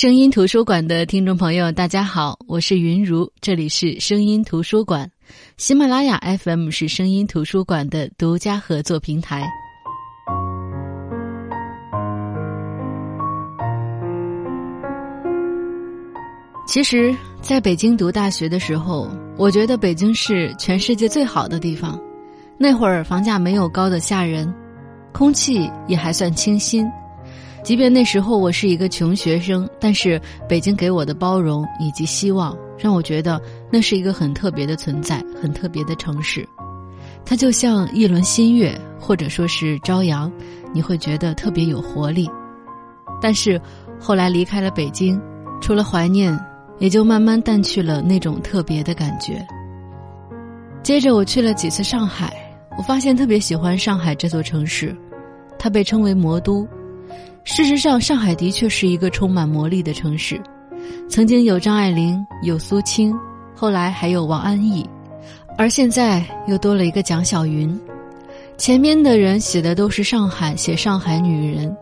声音图书馆的听众朋友，大家好，我是云如，这里是声音图书馆，喜马拉雅 FM 是声音图书馆的独家合作平台。其实，在北京读大学的时候，我觉得北京是全世界最好的地方。那会儿房价没有高的吓人，空气也还算清新。即便那时候我是一个穷学生，但是北京给我的包容以及希望，让我觉得那是一个很特别的存在，很特别的城市。它就像一轮新月，或者说是朝阳，你会觉得特别有活力。但是后来离开了北京，除了怀念，也就慢慢淡去了那种特别的感觉。接着我去了几次上海，我发现特别喜欢上海这座城市，它被称为魔都。事实上，上海的确是一个充满魔力的城市。曾经有张爱玲，有苏青，后来还有王安忆，而现在又多了一个蒋小云。前面的人写的都是上海，写上海女人，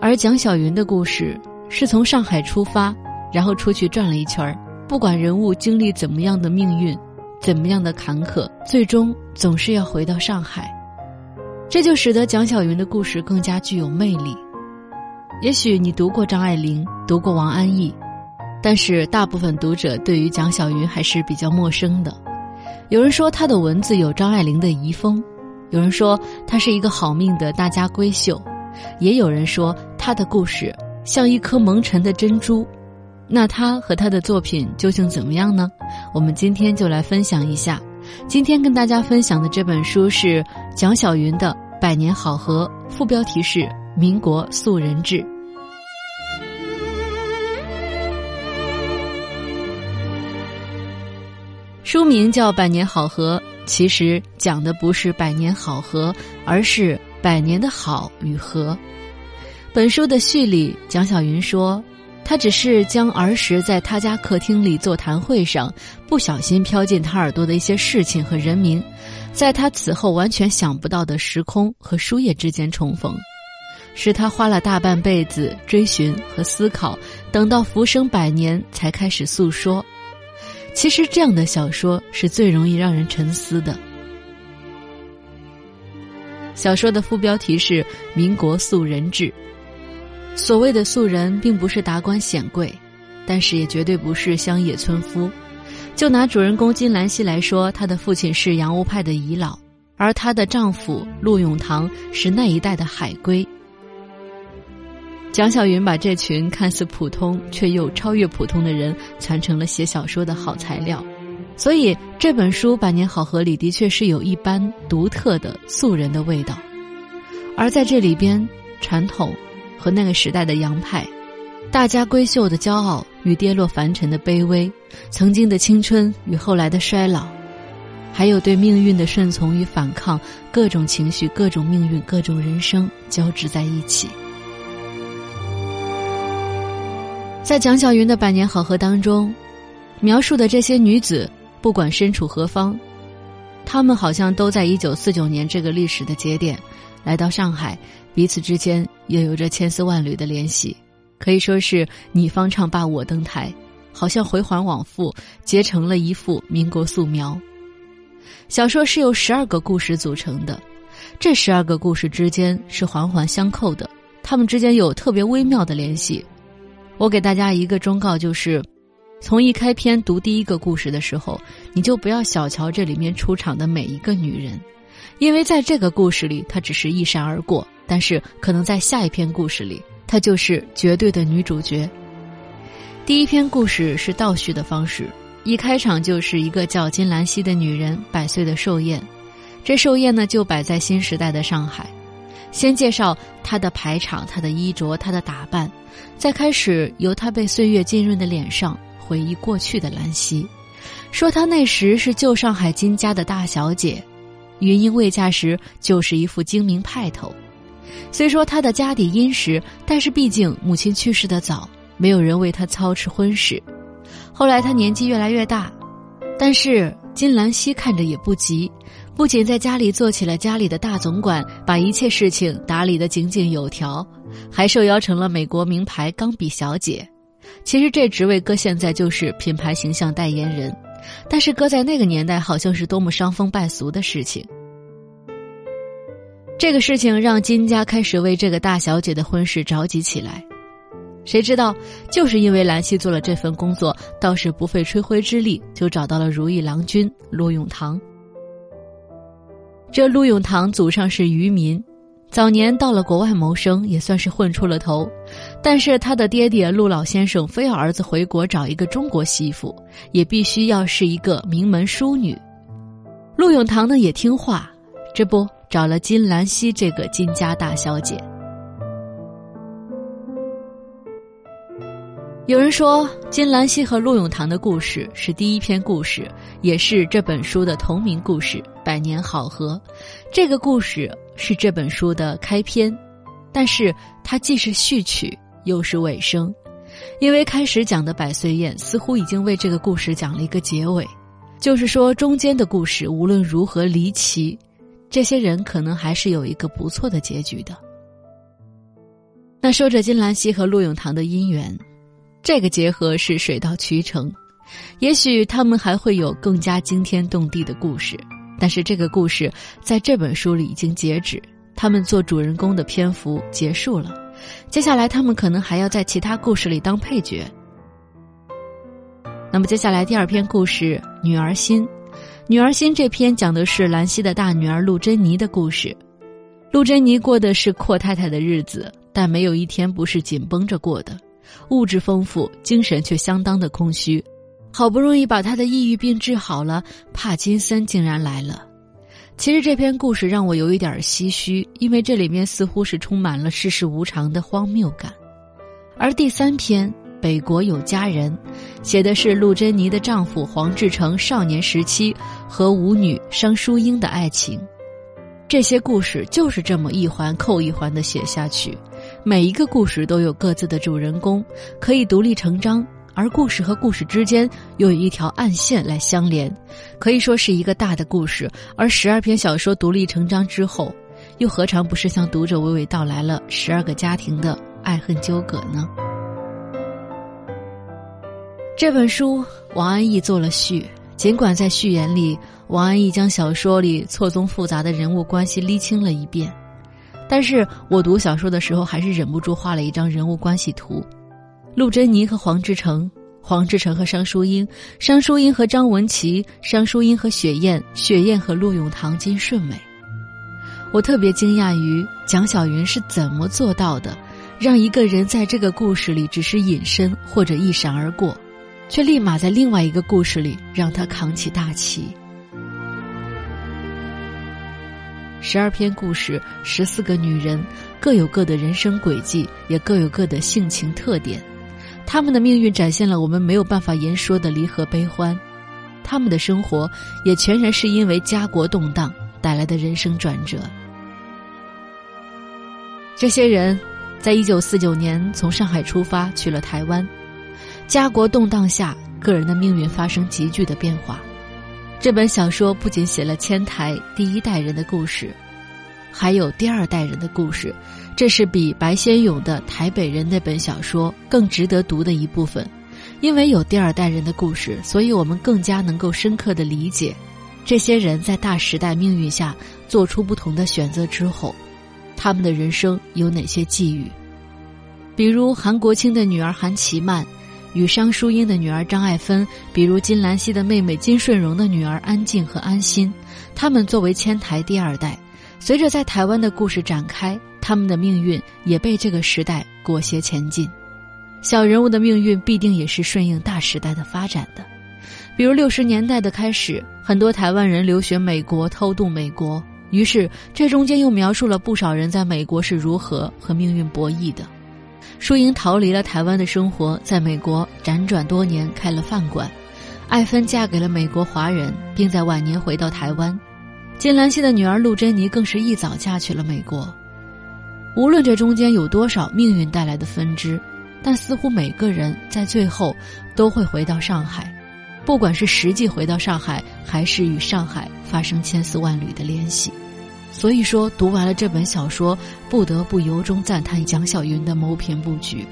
而蒋小云的故事是从上海出发，然后出去转了一圈儿。不管人物经历怎么样的命运，怎么样的坎坷，最终总是要回到上海。这就使得蒋小云的故事更加具有魅力。也许你读过张爱玲，读过王安忆，但是大部分读者对于蒋小云还是比较陌生的。有人说她的文字有张爱玲的遗风，有人说她是一个好命的大家闺秀，也有人说她的故事像一颗蒙尘的珍珠。那她和她的作品究竟怎么样呢？我们今天就来分享一下。今天跟大家分享的这本书是蒋小云的《百年好合》，副标题是《民国素人志》。书名叫《百年好合》，其实讲的不是百年好合，而是百年的好与合。本书的序里，蒋小云说，他只是将儿时在他家客厅里座谈会上不小心飘进他耳朵的一些事情和人名，在他此后完全想不到的时空和书页之间重逢，是他花了大半辈子追寻和思考，等到浮生百年才开始诉说。其实这样的小说是最容易让人沉思的。小说的副标题是《民国素人志》。所谓的素人，并不是达官显贵，但是也绝对不是乡野村夫。就拿主人公金兰溪来说，她的父亲是洋务派的遗老，而她的丈夫陆永堂是那一代的海归。蒋小云把这群看似普通却又超越普通的人传成了写小说的好材料，所以这本书《百年好合》里的确是有一般独特的素人的味道。而在这里边，传统和那个时代的洋派，大家闺秀的骄傲与跌落凡尘的卑微，曾经的青春与后来的衰老，还有对命运的顺从与反抗，各种情绪、各种命运、各种人生交织在一起。在蒋小云的《百年好合》当中，描述的这些女子，不管身处何方，她们好像都在一九四九年这个历史的节点，来到上海，彼此之间也有着千丝万缕的联系，可以说是你方唱罢我登台，好像回环往复，结成了一幅民国素描。小说是由十二个故事组成的，这十二个故事之间是环环相扣的，它们之间有特别微妙的联系。我给大家一个忠告，就是，从一开篇读第一个故事的时候，你就不要小瞧这里面出场的每一个女人，因为在这个故事里，她只是一闪而过，但是可能在下一篇故事里，她就是绝对的女主角。第一篇故事是倒叙的方式，一开场就是一个叫金兰溪的女人百岁的寿宴，这寿宴呢就摆在新时代的上海。先介绍她的排场、她的衣着、她的打扮，再开始由她被岁月浸润的脸上回忆过去的兰溪，说她那时是旧上海金家的大小姐，云英未嫁时就是一副精明派头。虽说她的家底殷实，但是毕竟母亲去世的早，没有人为她操持婚事。后来她年纪越来越大，但是金兰溪看着也不急。不仅在家里做起了家里的大总管，把一切事情打理得井井有条，还受邀成了美国名牌钢笔小姐。其实这职位搁现在就是品牌形象代言人，但是搁在那个年代，好像是多么伤风败俗的事情。这个事情让金家开始为这个大小姐的婚事着急起来。谁知道，就是因为兰溪做了这份工作，倒是不费吹灰之力就找到了如意郎君陆永堂。这陆永堂祖上是渔民，早年到了国外谋生，也算是混出了头。但是他的爹爹陆老先生非要儿子回国找一个中国媳妇，也必须要是一个名门淑女。陆永堂呢也听话，这不找了金兰溪这个金家大小姐。有人说，金兰溪和陆永堂的故事是第一篇故事，也是这本书的同名故事《百年好合》。这个故事是这本书的开篇，但是它既是序曲又是尾声，因为开始讲的百岁宴似乎已经为这个故事讲了一个结尾，就是说中间的故事无论如何离奇，这些人可能还是有一个不错的结局的。那说着金兰溪和陆永堂的姻缘。这个结合是水到渠成，也许他们还会有更加惊天动地的故事，但是这个故事在这本书里已经截止，他们做主人公的篇幅结束了，接下来他们可能还要在其他故事里当配角。那么接下来第二篇故事《女儿心》，《女儿心》这篇讲的是兰溪的大女儿陆珍妮的故事，陆珍妮过的是阔太太的日子，但没有一天不是紧绷着过的。物质丰富，精神却相当的空虚。好不容易把他的抑郁病治好了，帕金森竟然来了。其实这篇故事让我有一点唏嘘，因为这里面似乎是充满了世事无常的荒谬感。而第三篇《北国有佳人》，写的是陆珍妮的丈夫黄志成少年时期和舞女商淑英的爱情。这些故事就是这么一环扣一环的写下去。每一个故事都有各自的主人公，可以独立成章，而故事和故事之间又有一条暗线来相连，可以说是一个大的故事。而十二篇小说独立成章之后，又何尝不是向读者娓娓道来了十二个家庭的爱恨纠葛呢？这本书王安忆做了序，尽管在序言里，王安忆将小说里错综复杂的人物关系理清了一遍。但是我读小说的时候，还是忍不住画了一张人物关系图：陆珍妮和黄志成，黄志成和商淑英，商淑英和张文琪，商淑英和雪雁，雪雁和陆永堂、金顺美。我特别惊讶于蒋小云是怎么做到的，让一个人在这个故事里只是隐身或者一闪而过，却立马在另外一个故事里让他扛起大旗。十二篇故事，十四个女人，各有各的人生轨迹，也各有各的性情特点。他们的命运展现了我们没有办法言说的离合悲欢，他们的生活也全然是因为家国动荡带来的人生转折。这些人，在一九四九年从上海出发去了台湾，家国动荡下，个人的命运发生急剧的变化。这本小说不仅写了千台第一代人的故事，还有第二代人的故事，这是比白先勇的《台北人》那本小说更值得读的一部分。因为有第二代人的故事，所以我们更加能够深刻的理解，这些人在大时代命运下做出不同的选择之后，他们的人生有哪些际遇？比如韩国清的女儿韩琦曼。与商淑英的女儿张爱芬，比如金兰熙的妹妹金顺荣的女儿安静和安心，他们作为千台第二代，随着在台湾的故事展开，他们的命运也被这个时代裹挟前进。小人物的命运必定也是顺应大时代的发展的。比如六十年代的开始，很多台湾人留学美国，偷渡美国，于是这中间又描述了不少人在美国是如何和命运博弈的。淑英逃离了台湾的生活，在美国辗转多年，开了饭馆。艾芬嫁给了美国华人，并在晚年回到台湾。金兰溪的女儿陆珍妮更是一早嫁去了美国。无论这中间有多少命运带来的分支，但似乎每个人在最后都会回到上海，不管是实际回到上海，还是与上海发生千丝万缕的联系。所以说，读完了这本小说，不得不由衷赞叹蒋小云的谋篇布局。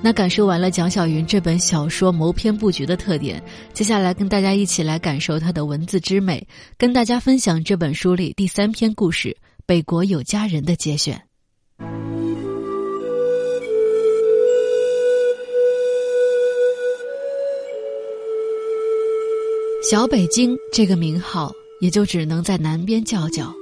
那感受完了蒋小云这本小说谋篇布局的特点，接下来跟大家一起来感受它的文字之美，跟大家分享这本书里第三篇故事《北国有佳人》的节选。小北京这个名号，也就只能在南边叫叫。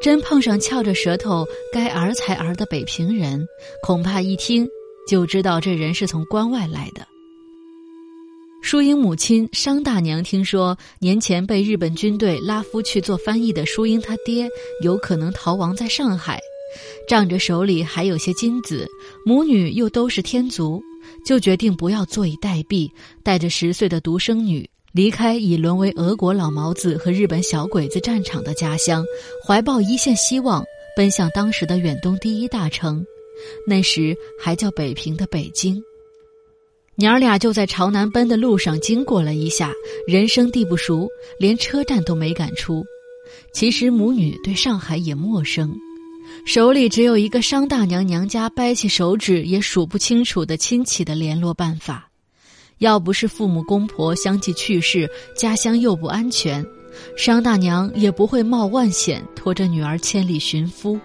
真碰上翘着舌头该儿才儿的北平人，恐怕一听。就知道这人是从关外来的。淑英母亲商大娘听说年前被日本军队拉夫去做翻译的淑英他爹有可能逃亡在上海，仗着手里还有些金子，母女又都是天族，就决定不要坐以待毙，带着十岁的独生女离开已沦为俄国老毛子和日本小鬼子战场的家乡，怀抱一线希望，奔向当时的远东第一大城。那时还叫北平的北京，娘儿俩就在朝南奔的路上经过了一下，人生地不熟，连车站都没敢出。其实母女对上海也陌生，手里只有一个商大娘娘家掰起手指也数不清楚的亲戚的联络办法。要不是父母公婆相继去世，家乡又不安全，商大娘也不会冒万险拖着女儿千里寻夫。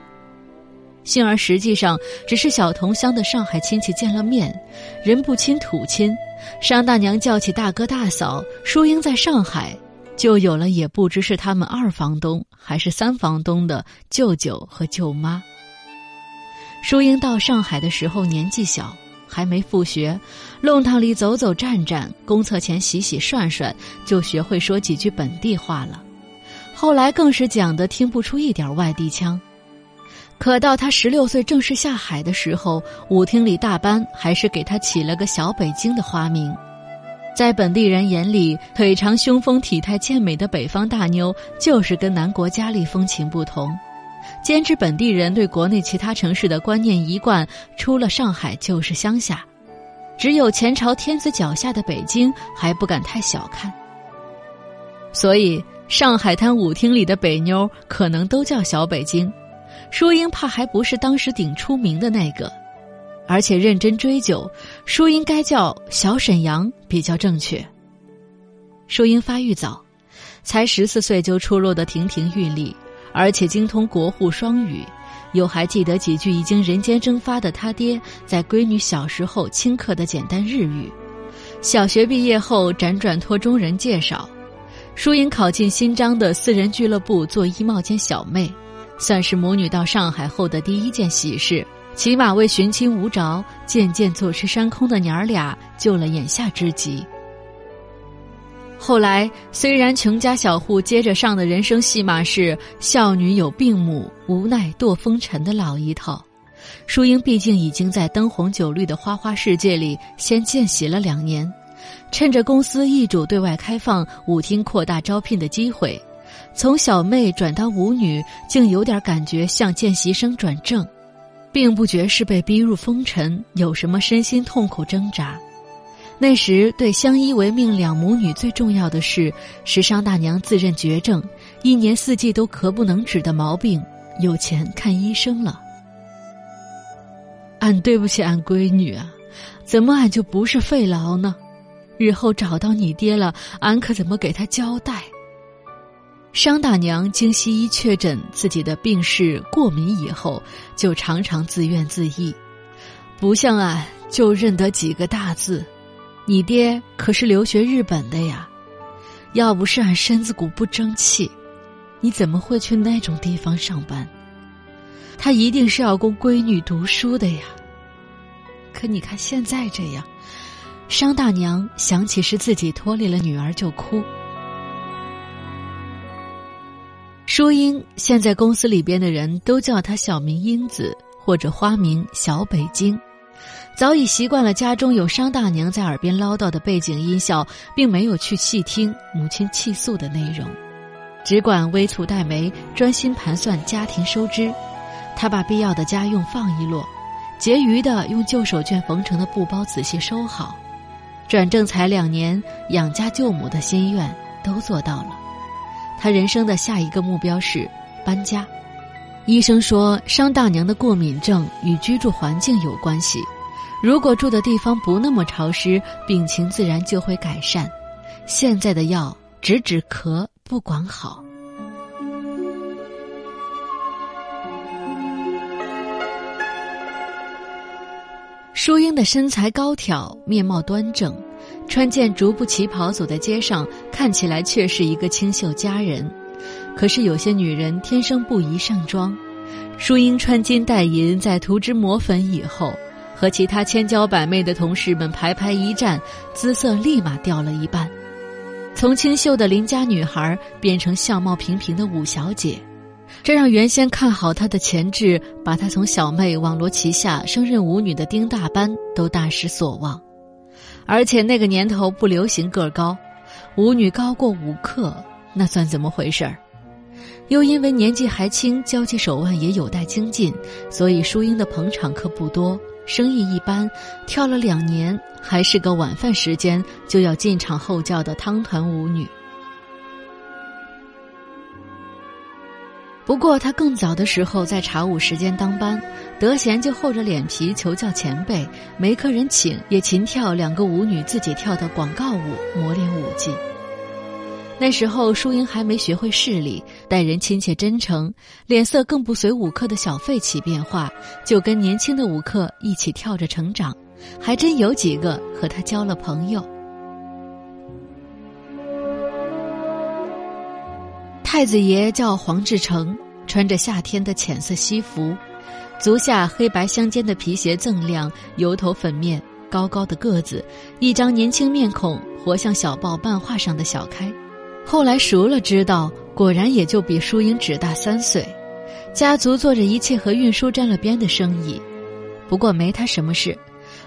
幸而实际上只是小同乡的上海亲戚见了面，人不亲土亲，商大娘叫起大哥大嫂，淑英在上海，就有了也不知是他们二房东还是三房东的舅舅和舅妈。淑英到上海的时候年纪小，还没复学，弄堂里走走站站，公厕前洗洗涮涮，就学会说几句本地话了。后来更是讲的听不出一点外地腔。可到他十六岁正式下海的时候，舞厅里大班还是给他起了个“小北京”的花名。在本地人眼里，腿长、胸丰、体态健美的北方大妞，就是跟南国佳丽风情不同。兼之本地人对国内其他城市的观念一贯，出了上海就是乡下，只有前朝天子脚下的北京还不敢太小看。所以，上海滩舞厅里的北妞可能都叫小北京。淑英怕还不是当时顶出名的那个，而且认真追究，淑英该叫小沈阳比较正确。淑英发育早，才十四岁就出落得亭亭玉立，而且精通国沪双语，又还记得几句已经人间蒸发的他爹在闺女小时候轻刻的简单日语。小学毕业后辗转托中人介绍，淑英考进新章的私人俱乐部做衣帽间小妹。算是母女到上海后的第一件喜事，起码为寻亲无着、渐渐坐吃山空的娘儿俩救了眼下之急。后来虽然穷家小户接着上的人生戏码是孝女有病母，无奈堕风尘的老一套，淑英毕竟已经在灯红酒绿的花花世界里先见习了两年，趁着公司易主对外开放舞厅扩大招聘的机会。从小妹转到舞女，竟有点感觉像见习生转正，并不觉是被逼入风尘，有什么身心痛苦挣扎。那时对相依为命两母女最重要的事，是商大娘自认绝症，一年四季都咳不能止的毛病，有钱看医生了。俺对不起俺闺女啊，怎么俺就不是肺痨呢？日后找到你爹了，俺可怎么给他交代？商大娘经西医确诊自己的病是过敏以后，就常常自怨自艾，不像俺就认得几个大字。你爹可是留学日本的呀，要不是俺身子骨不争气，你怎么会去那种地方上班？他一定是要供闺女读书的呀。可你看现在这样，商大娘想起是自己拖累了女儿就哭。淑英现在公司里边的人都叫她小名英子或者花名小北京，早已习惯了家中有商大娘在耳边唠叨的背景音效，并没有去细听母亲泣诉的内容，只管微蹙黛眉，专心盘算家庭收支。他把必要的家用放一摞，结余的用旧手绢缝成的布包仔细收好。转正才两年，养家救母的心愿都做到了。他人生的下一个目标是搬家。医生说，商大娘的过敏症与居住环境有关系。如果住的地方不那么潮湿，病情自然就会改善。现在的药只止咳，不管好。淑英的身材高挑，面貌端正，穿件竹布旗袍走在街上，看起来却是一个清秀佳人。可是有些女人天生不宜上妆，淑英穿金戴银，在涂脂抹粉以后，和其他千娇百媚的同事们排排一站，姿色立马掉了一半，从清秀的邻家女孩变成相貌平平的五小姐。这让原先看好她的潜质，把她从小妹网罗旗下升任舞女的丁大班都大失所望。而且那个年头不流行个高，舞女高过舞客，那算怎么回事儿？又因为年纪还轻，交际手腕也有待精进，所以淑英的捧场客不多，生意一般。跳了两年，还是个晚饭时间就要进场后叫的汤团舞女。不过，他更早的时候在茶舞时间当班，得闲就厚着脸皮求教前辈，没客人请也勤跳两个舞女自己跳的广告舞，磨练舞技。那时候，淑英还没学会势利，待人亲切真诚，脸色更不随舞客的小费起变化，就跟年轻的舞客一起跳着成长，还真有几个和他交了朋友。太子爷叫黄志成，穿着夏天的浅色西服，足下黑白相间的皮鞋锃亮，油头粉面，高高的个子，一张年轻面孔，活像小报漫画上的小开。后来熟了知道，果然也就比淑英只大三岁。家族做着一切和运输沾了边的生意，不过没他什么事。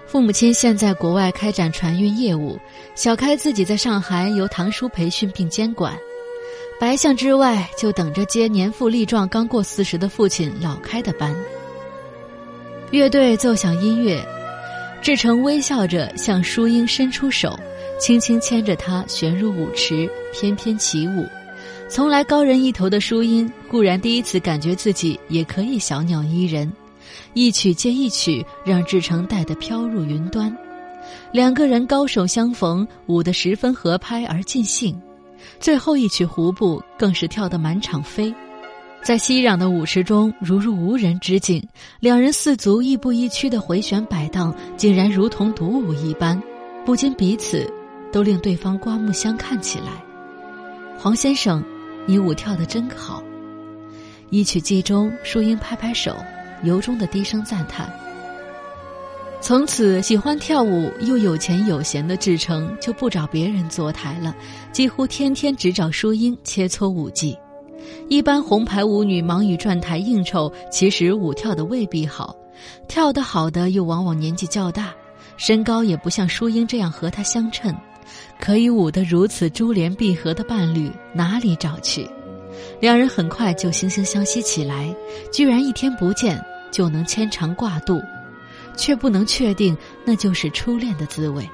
父母亲现在国外开展船运业务，小开自己在上海由堂叔培训并监管。白象之外，就等着接年富力壮、刚过四十的父亲老开的班。乐队奏响音乐，志成微笑着向淑英伸出手，轻轻牵着她旋入舞池，翩翩起舞。从来高人一头的淑英，固然第一次感觉自己也可以小鸟依人，一曲接一曲，让志成带得飘入云端。两个人高手相逢，舞得十分合拍而尽兴。最后一曲胡步更是跳得满场飞，在熙攘的舞池中如入无人之境，两人四足亦步亦趋的回旋摆荡，竟然如同独舞一般，不禁彼此都令对方刮目相看起来。黄先生，你舞跳得真好。一曲记中，淑英拍拍手，由衷的低声赞叹。从此，喜欢跳舞又有钱有闲的志成就不找别人坐台了，几乎天天只找淑英切磋舞技。一般红牌舞女忙于转台应酬，其实舞跳的未必好，跳得好的又往往年纪较大，身高也不像淑英这样和她相称。可以舞得如此珠联璧合的伴侣哪里找去？两人很快就惺惺相惜起来，居然一天不见就能牵肠挂肚。却不能确定那就是初恋的滋味。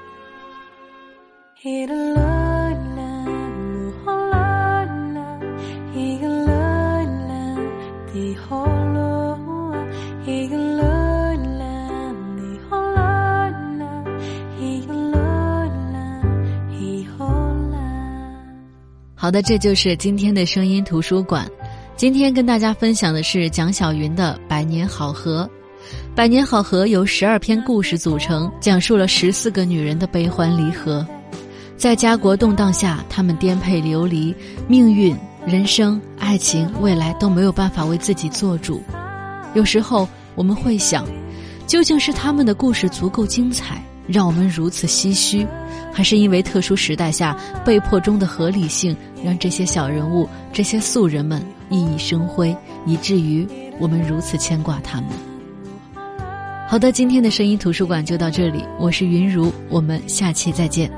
好的，这就是今天的声音图书馆。今天跟大家分享的是蒋小云的《百年好合》。百年好合由十二篇故事组成，讲述了十四个女人的悲欢离合。在家国动荡下，她们颠沛流离，命运、人生、爱情、未来都没有办法为自己做主。有时候我们会想，究竟是他们的故事足够精彩，让我们如此唏嘘，还是因为特殊时代下被迫中的合理性，让这些小人物、这些素人们熠熠生辉，以至于我们如此牵挂他们？好的，今天的声音图书馆就到这里，我是云如，我们下期再见。